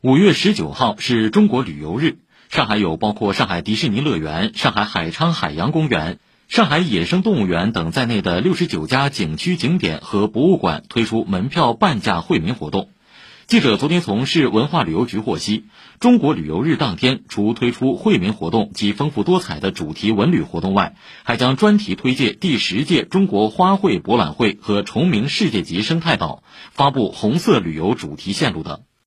五月十九号是中国旅游日上海有包括上海迪士尼乐园上海海昌海洋公园上海野生动物园等在内的六十九家景区景点和博物馆推出门票半价惠民活动。记者昨天从市文化旅游局获悉中国旅游日当天除推出惠民活动及丰富多彩的主题文旅活动外还将专题推介第十届中国花卉博览会和崇明世界级生态岛发布红色旅游主题线路等。